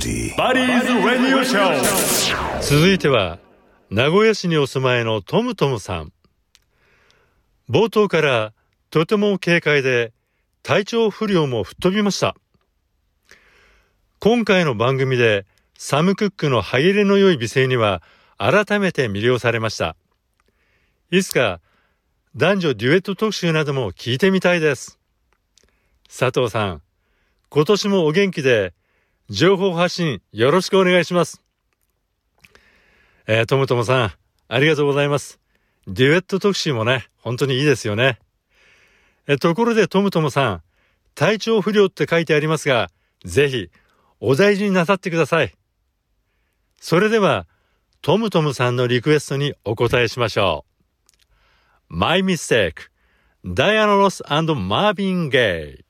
バディーズ・ラディオショー続いては、名古屋市にお住まいのトムトムさん。冒頭からとても軽快で体調不良も吹っ飛びました。今回の番組でサム・クックの歯切れの良い美声には改めて魅了されました。いつか男女デュエット特集なども聞いてみたいです。佐藤さん、今年もお元気で情報発信よろしくお願いします。えー、ともともさん、ありがとうございます。デュエット特集もね、本当にいいですよね。え、ところでトムトムさん、体調不良って書いてありますが、ぜひ、お大事になさってください。それでは、トムトムさんのリクエストにお答えしましょう。My Mistake, Diana Ross and Marvin Gaye